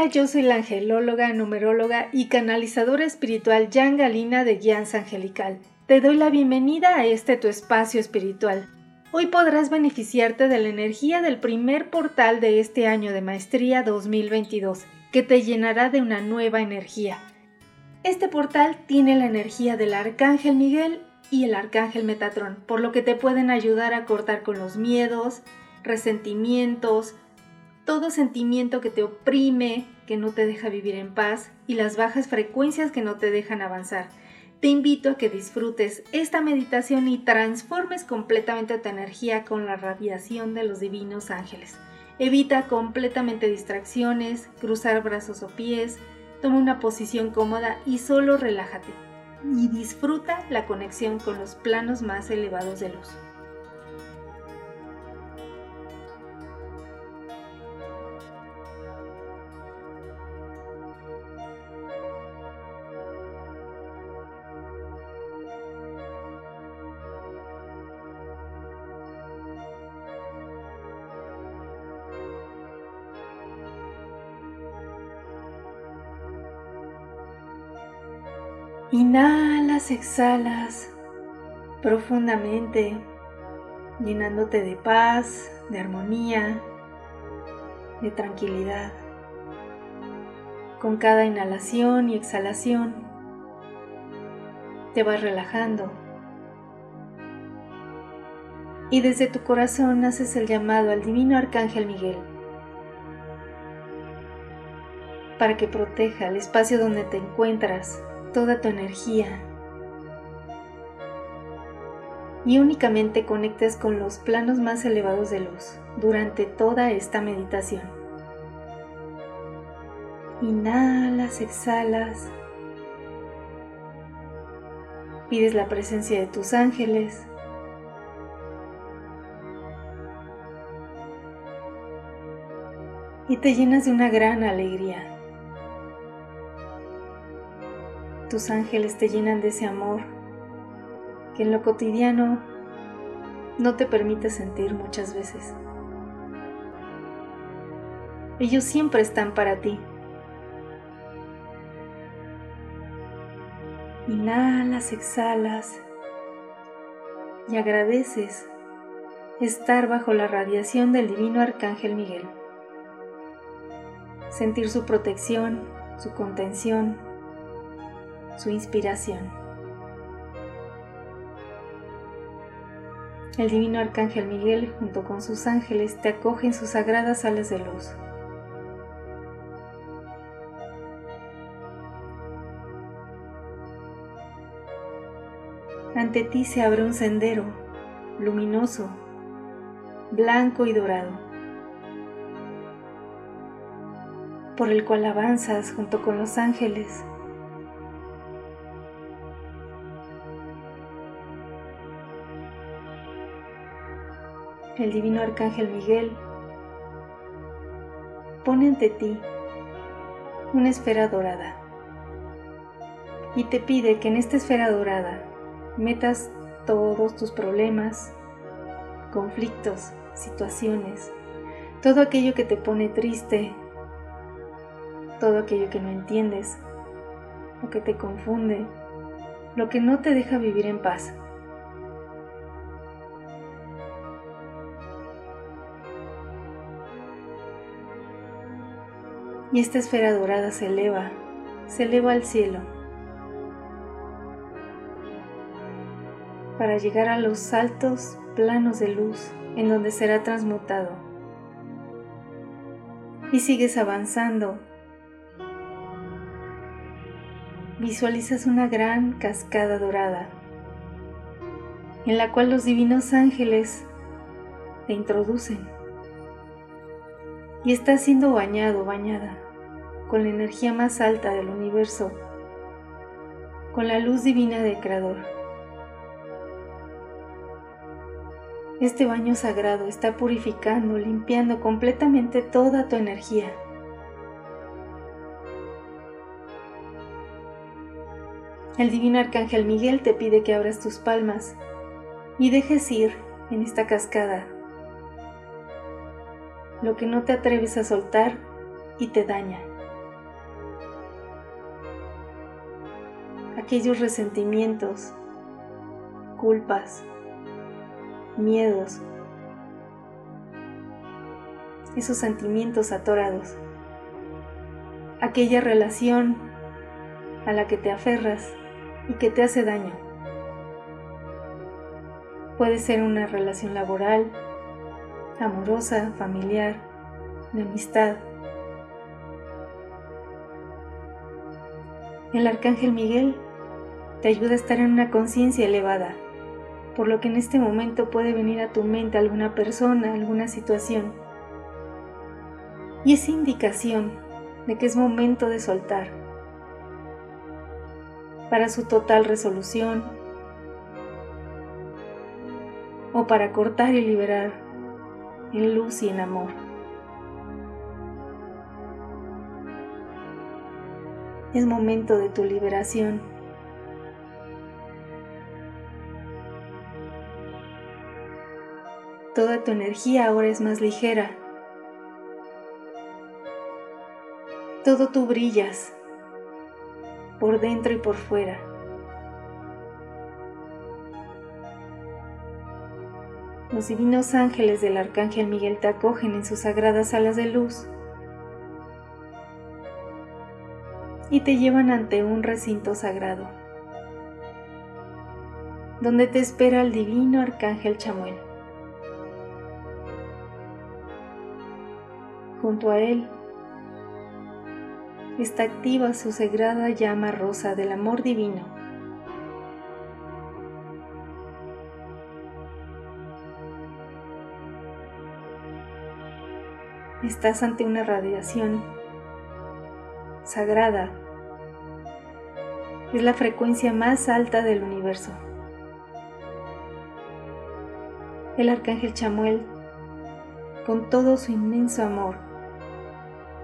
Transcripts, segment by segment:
Hola, yo soy la angelóloga, numeróloga y canalizadora espiritual Jan Galina de Guianza Angelical. Te doy la bienvenida a este tu espacio espiritual. Hoy podrás beneficiarte de la energía del primer portal de este año de maestría 2022, que te llenará de una nueva energía. Este portal tiene la energía del Arcángel Miguel y el Arcángel Metatrón, por lo que te pueden ayudar a cortar con los miedos, resentimientos, todo sentimiento que te oprime, que no te deja vivir en paz y las bajas frecuencias que no te dejan avanzar. Te invito a que disfrutes esta meditación y transformes completamente tu energía con la radiación de los divinos ángeles. Evita completamente distracciones, cruzar brazos o pies, toma una posición cómoda y solo relájate. Y disfruta la conexión con los planos más elevados de luz. Inhalas, exhalas profundamente, llenándote de paz, de armonía, de tranquilidad. Con cada inhalación y exhalación te vas relajando. Y desde tu corazón haces el llamado al divino arcángel Miguel para que proteja el espacio donde te encuentras toda tu energía y únicamente conectes con los planos más elevados de luz durante toda esta meditación. Inhalas, exhalas. Pides la presencia de tus ángeles. Y te llenas de una gran alegría. Tus ángeles te llenan de ese amor que en lo cotidiano no te permite sentir muchas veces. Ellos siempre están para ti. Inhalas, exhalas y agradeces estar bajo la radiación del divino arcángel Miguel. Sentir su protección, su contención, su inspiración. El divino arcángel Miguel junto con sus ángeles te acoge en sus sagradas alas de luz. Ante ti se abre un sendero luminoso, blanco y dorado, por el cual avanzas junto con los ángeles el divino arcángel Miguel pone ante ti una esfera dorada y te pide que en esta esfera dorada metas todos tus problemas, conflictos, situaciones, todo aquello que te pone triste, todo aquello que no entiendes, lo que te confunde, lo que no te deja vivir en paz. Y esta esfera dorada se eleva, se eleva al cielo para llegar a los altos planos de luz en donde será transmutado. Y sigues avanzando. Visualizas una gran cascada dorada en la cual los divinos ángeles te introducen y está siendo bañado, bañada con la energía más alta del universo, con la luz divina del Creador. Este baño sagrado está purificando, limpiando completamente toda tu energía. El divino arcángel Miguel te pide que abras tus palmas y dejes ir en esta cascada lo que no te atreves a soltar y te daña. Aquellos resentimientos, culpas, miedos, esos sentimientos atorados, aquella relación a la que te aferras y que te hace daño. Puede ser una relación laboral, amorosa, familiar, de amistad. El arcángel Miguel te ayuda a estar en una conciencia elevada, por lo que en este momento puede venir a tu mente alguna persona, alguna situación. Y es indicación de que es momento de soltar para su total resolución o para cortar y liberar en luz y en amor. Es momento de tu liberación. Toda tu energía ahora es más ligera. Todo tú brillas, por dentro y por fuera. Los divinos ángeles del Arcángel Miguel te acogen en sus sagradas alas de luz y te llevan ante un recinto sagrado, donde te espera el divino Arcángel Chamuel. Junto a él está activa su sagrada llama rosa del amor divino Estás ante una radiación sagrada. Es la frecuencia más alta del universo. El arcángel Chamuel, con todo su inmenso amor,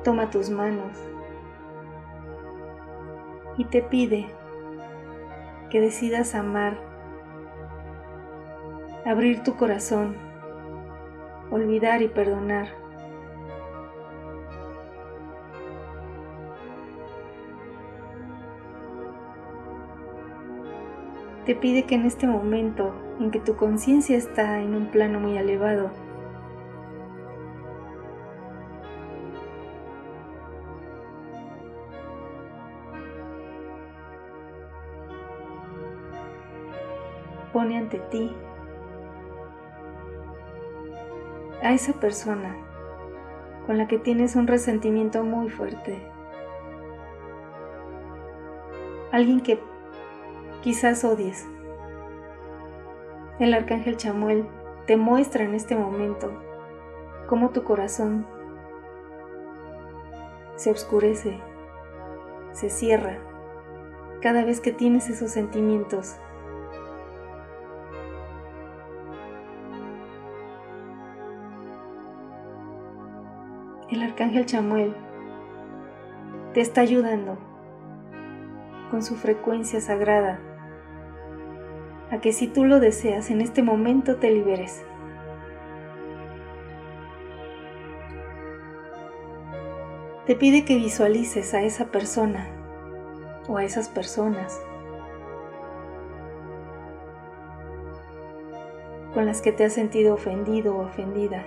toma tus manos y te pide que decidas amar, abrir tu corazón, olvidar y perdonar te pide que en este momento en que tu conciencia está en un plano muy elevado, pone ante ti a esa persona con la que tienes un resentimiento muy fuerte. Alguien que quizás odies. El arcángel Chamuel te muestra en este momento cómo tu corazón se oscurece, se cierra cada vez que tienes esos sentimientos. El arcángel Chamuel te está ayudando con su frecuencia sagrada a que si tú lo deseas en este momento te liberes. Te pide que visualices a esa persona o a esas personas con las que te has sentido ofendido o ofendida,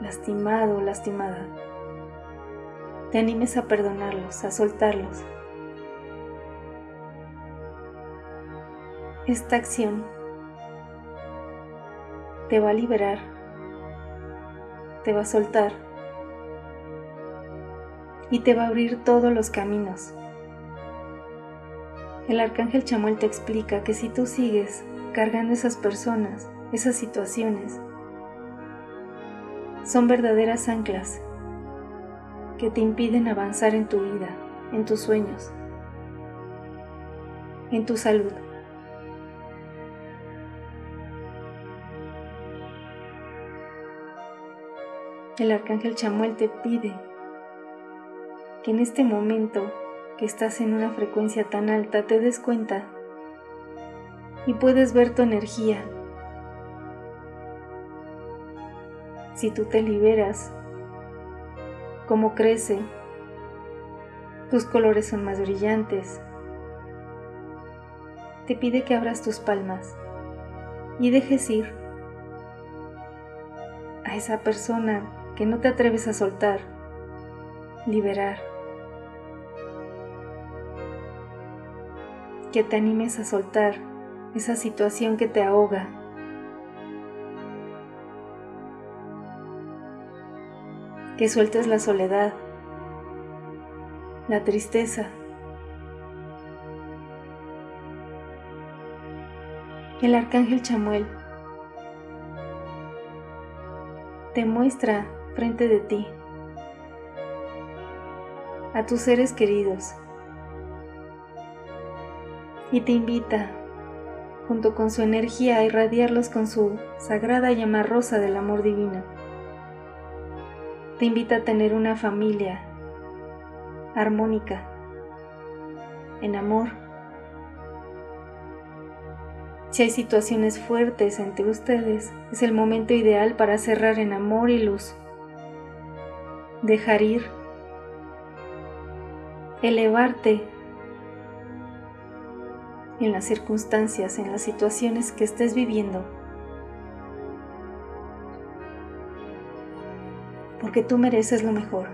lastimado o lastimada. Te animes a perdonarlos, a soltarlos Esta acción te va a liberar, te va a soltar y te va a abrir todos los caminos. El arcángel Chamuel te explica que si tú sigues cargando esas personas, esas situaciones, son verdaderas anclas que te impiden avanzar en tu vida, en tus sueños, en tu salud. El arcángel Chamuel te pide que en este momento que estás en una frecuencia tan alta te des cuenta y puedes ver tu energía. Si tú te liberas, cómo crece, tus colores son más brillantes. Te pide que abras tus palmas y dejes ir a esa persona que no te atreves a soltar, liberar. Que te animes a soltar esa situación que te ahoga. Que sueltes la soledad, la tristeza. El arcángel Chamuel te muestra frente de ti a tus seres queridos y te invita, junto con su energía, a irradiarlos con su sagrada llama rosa del amor divino. Te invita a tener una familia armónica, en amor. Si hay situaciones fuertes entre ustedes, es el momento ideal para cerrar en amor y luz. Dejar ir. Elevarte en las circunstancias, en las situaciones que estés viviendo. Porque tú mereces lo mejor.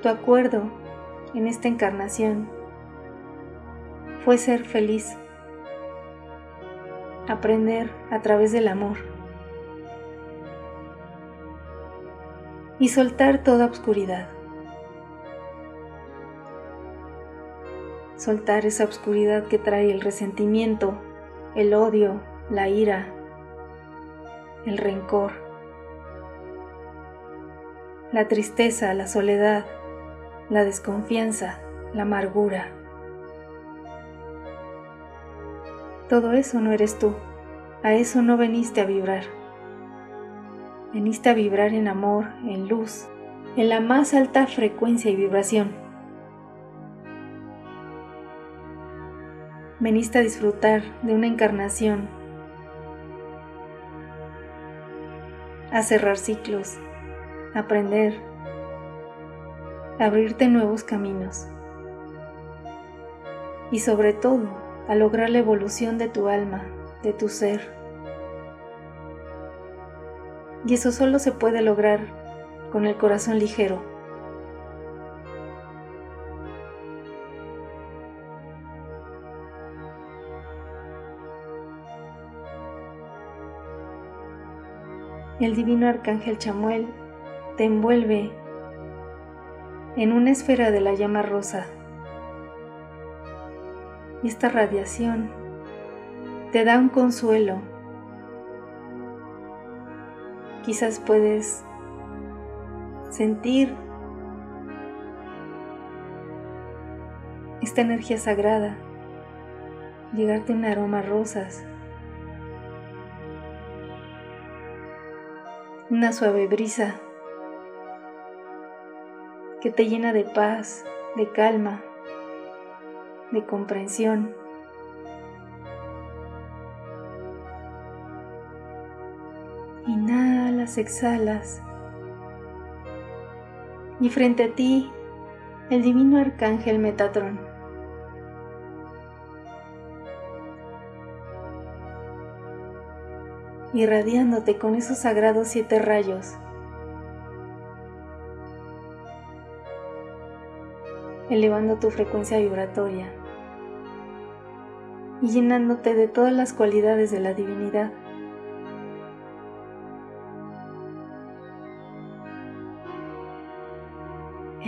Tu acuerdo en esta encarnación fue ser feliz, aprender a través del amor y soltar toda obscuridad. soltar esa oscuridad que trae el resentimiento, el odio, la ira, el rencor, la tristeza, la soledad, la desconfianza, la amargura. Todo eso no eres tú, a eso no veniste a vibrar. Veniste a vibrar en amor, en luz, en la más alta frecuencia y vibración. veniste a disfrutar de una encarnación, a cerrar ciclos, a aprender, a abrirte nuevos caminos y sobre todo a lograr la evolución de tu alma, de tu ser. Y eso solo se puede lograr con el corazón ligero. el divino arcángel Chamuel te envuelve en una esfera de la llama rosa. Y esta radiación te da un consuelo. Quizás puedes sentir esta energía sagrada, llegarte un aroma a rosas una suave brisa que te llena de paz, de calma, de comprensión. Exhalas. Y frente a ti, el divino arcángel Metatron. irradiándote con esos sagrados siete rayos. elevando tu frecuencia vibratoria y llenándote de todas las cualidades de la divinidad.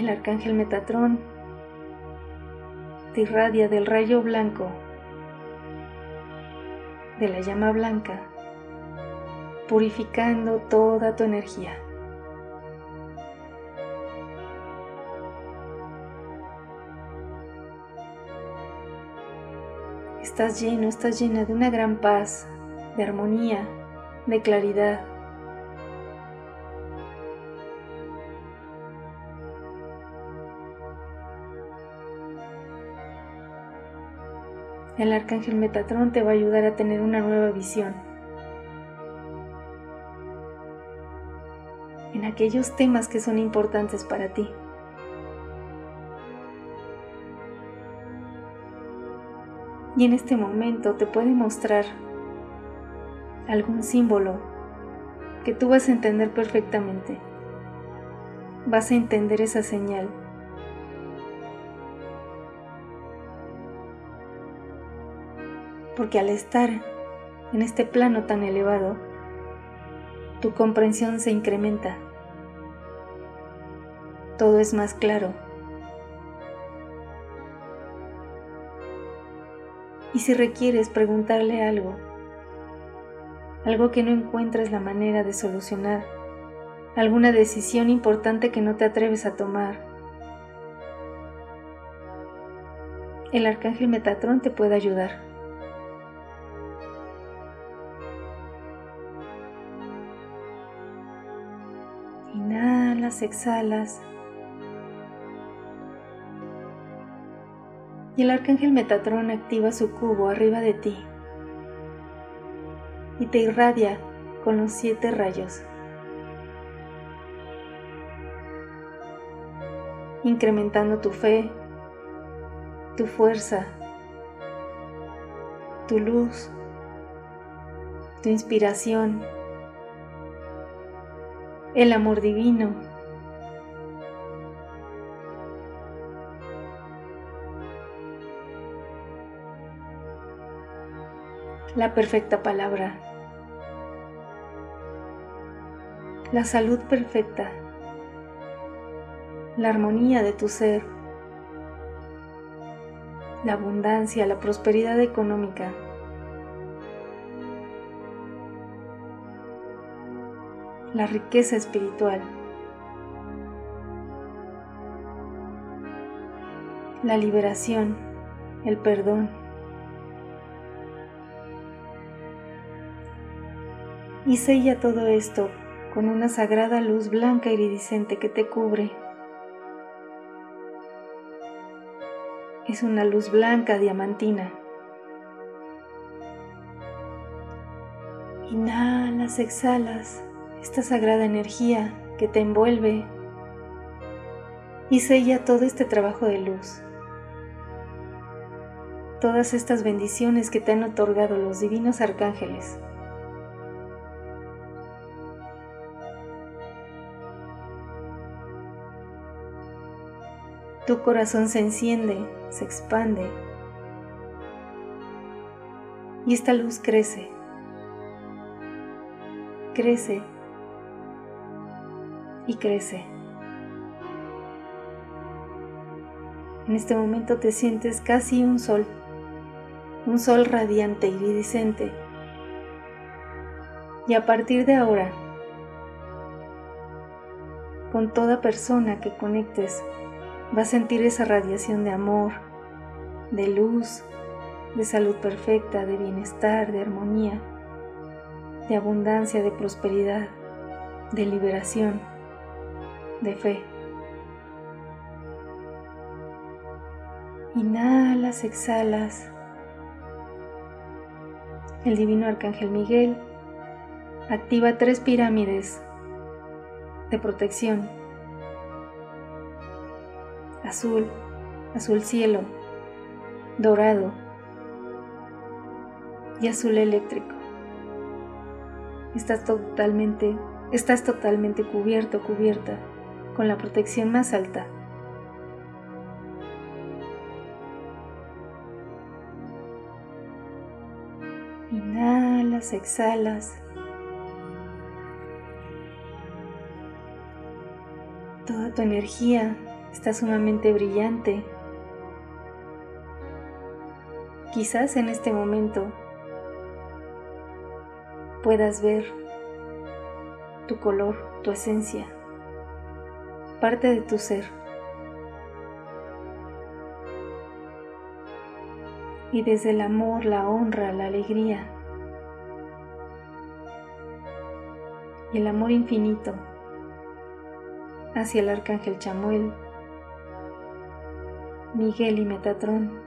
el arcángel Metatrón te irradia del rayo blanco, de la llama blanca, purificando toda tu energía. Estás lleno, estás llena de una gran paz, de armonía, de claridad. El arcángel Metatrón te va a ayudar a tener una nueva visión en aquellos temas que son importantes para ti. Y en este momento te puede mostrar algún símbolo que tú vas a entender perfectamente. Vas a entender esa señal. Porque al estar en este plano tan elevado, tu comprensión se incrementa. Todo es más claro. Y si requieres preguntarle algo, algo que no encuentras la manera de solucionar, alguna decisión importante que no te atreves a tomar, el arcángel Metatrón te puede ayudar. Inhalas, exhalas. y el arcángel Metatrón activa su cubo arriba de ti y te irradia con los siete rayos, incrementando tu fe, tu fuerza, tu luz, tu inspiración, el amor divino. La perfecta palabra, la salud perfecta, la armonía de tu ser, la abundancia, la prosperidad económica. La riqueza espiritual, la liberación, el perdón, y sella todo esto con una sagrada luz blanca iridiscente que te cubre. Es una luz blanca diamantina. Inhalas, exhalas esta sagrada energía que te envuelve y sella todo este trabajo de luz. Todas estas bendiciones que te han otorgado los divinos arcángeles. Tu corazón se enciende, se expande y esta luz crece, crece crece. En este momento te sientes casi un sol, un sol radiante, iridiscente. Y a partir de ahora, con toda persona que conectes Va a sentir esa radiación de amor, de luz, de salud perfecta, de bienestar, de armonía, de abundancia, de prosperidad, de liberación, de fe. Inhalas, exhalas. El divino arcángel Miguel activa tres pirámides de protección azul, azul cielo, dorado y azul eléctrico. Estás totalmente, estás totalmente cubierto, cubierta con la protección más alta. Inhalas, exhalas. Toda tu energía está sumamente brillante. Quizás en este momento puedas ver tu color, tu esencia, parte de tu ser. y desde el amor, la honra, la alegría y el amor infinito hacia el arcángel Chamuel, Miguel y Metatrón.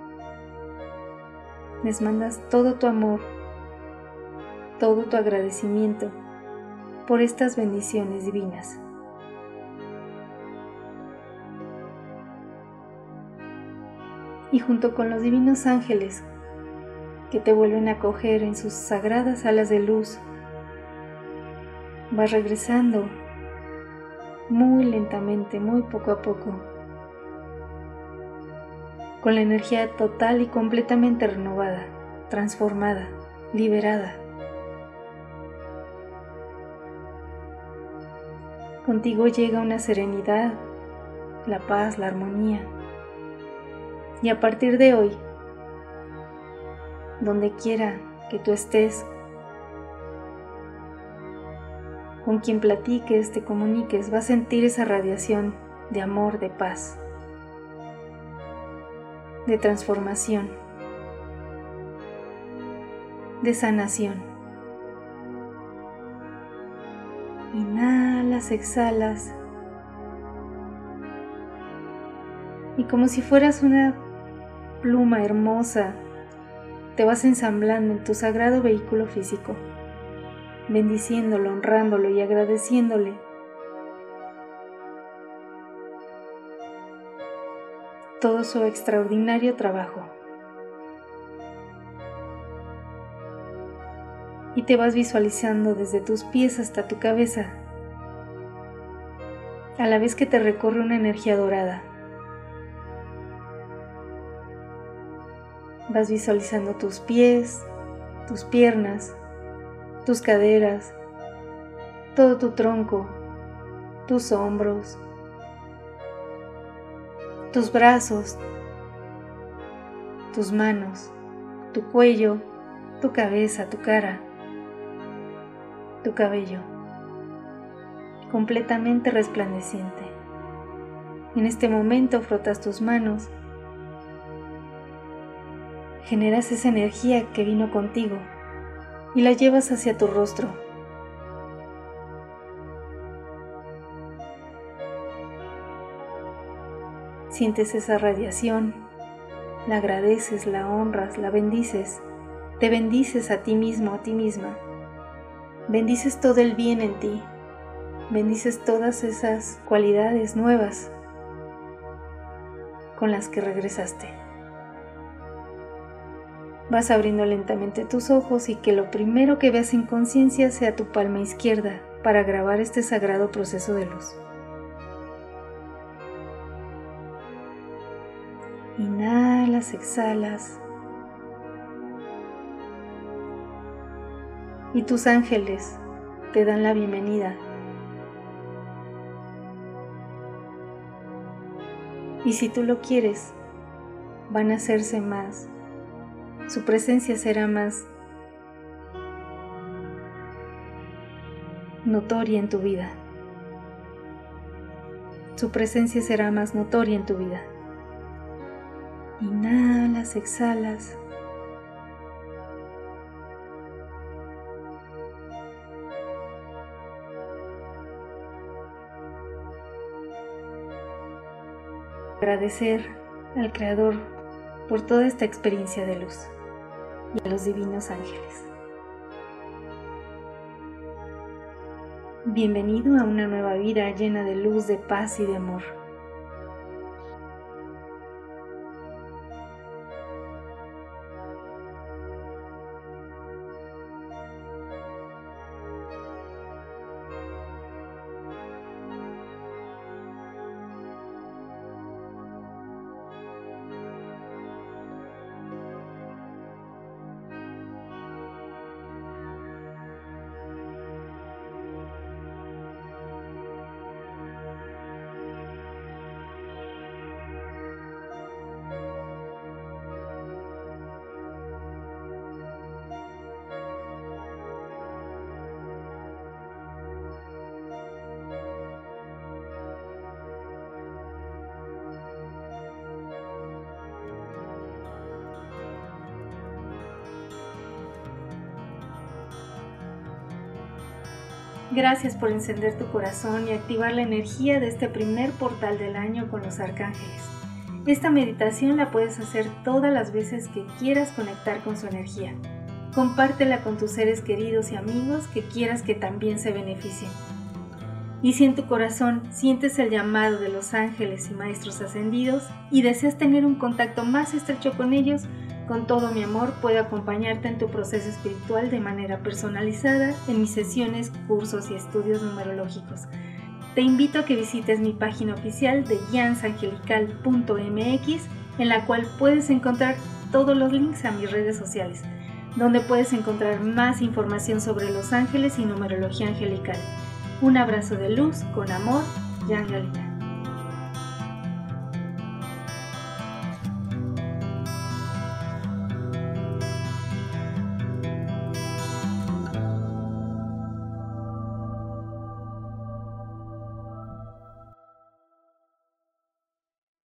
Les mandas todo tu amor, todo tu agradecimiento por estas bendiciones divinas. Y junto con los divinos ángeles que te vuelven a coger en sus sagradas alas de luz, vas regresando muy lentamente, muy poco a poco, con la energía total y completamente renovada, transformada, liberada. Contigo llega una serenidad, la paz, la armonía. Y a partir de hoy, donde quiera que tú estés, con quien platiques, te comuniques, va a sentir esa radiación de amor, de paz, de transformación, de sanación. Inhalas, exhalas. Y como si fueras una pluma hermosa, te vas ensamblando en tu sagrado vehículo físico bendiciéndolo, honrándolo y agradeciéndole. todo su extraordinario trabajo. Y te vas visualizando desde tus pies hasta tu cabeza, a la vez que te recorre una energía dorada. Vas visualizando tus pies, tus piernas, tus caderas, todo tu tronco, tus hombros, tus brazos, tus manos, tu cuello, tu cabeza, tu cara, tu cabello, completamente resplandeciente. En este momento frotas tus manos, generas esa energía que vino contigo y la llevas hacia tu rostro. Sientes esa radiación, la agradeces, la honras, la bendices, te bendices a ti mismo, a ti misma. Bendices todo el bien en ti, bendices todas esas cualidades nuevas con las que regresaste. Vas abriendo lentamente tus ojos y que lo primero que veas en conciencia sea tu palma izquierda para grabar este sagrado proceso de luz. Inhalas, exhalas. Y tus ángeles te dan la bienvenida. Y si tú lo quieres, van a hacerse más su presencia será más notoria en tu vida. Su presencia será más notoria en tu vida. Inhalas, exhalas. Agradecer al Creador por toda esta experiencia de luz y a los divinos ángeles. Bienvenido a una nueva vida llena de luz, de paz y de amor. Gracias por encender tu corazón y activar la energía de este primer portal del año con los arcángeles. Esta meditación la puedes hacer todas las veces que quieras conectar con su energía. Compártela con tus seres queridos y amigos que quieras que también se beneficien. Y si en tu corazón sientes el llamado de los ángeles y maestros ascendidos y deseas tener un contacto más estrecho con ellos, con todo mi amor puedo acompañarte en tu proceso espiritual de manera personalizada en mis sesiones, cursos y estudios numerológicos. Te invito a que visites mi página oficial de guiansangelical.mx en la cual puedes encontrar todos los links a mis redes sociales, donde puedes encontrar más información sobre los ángeles y numerología angelical. Un abrazo de luz, con amor, Jan Galina.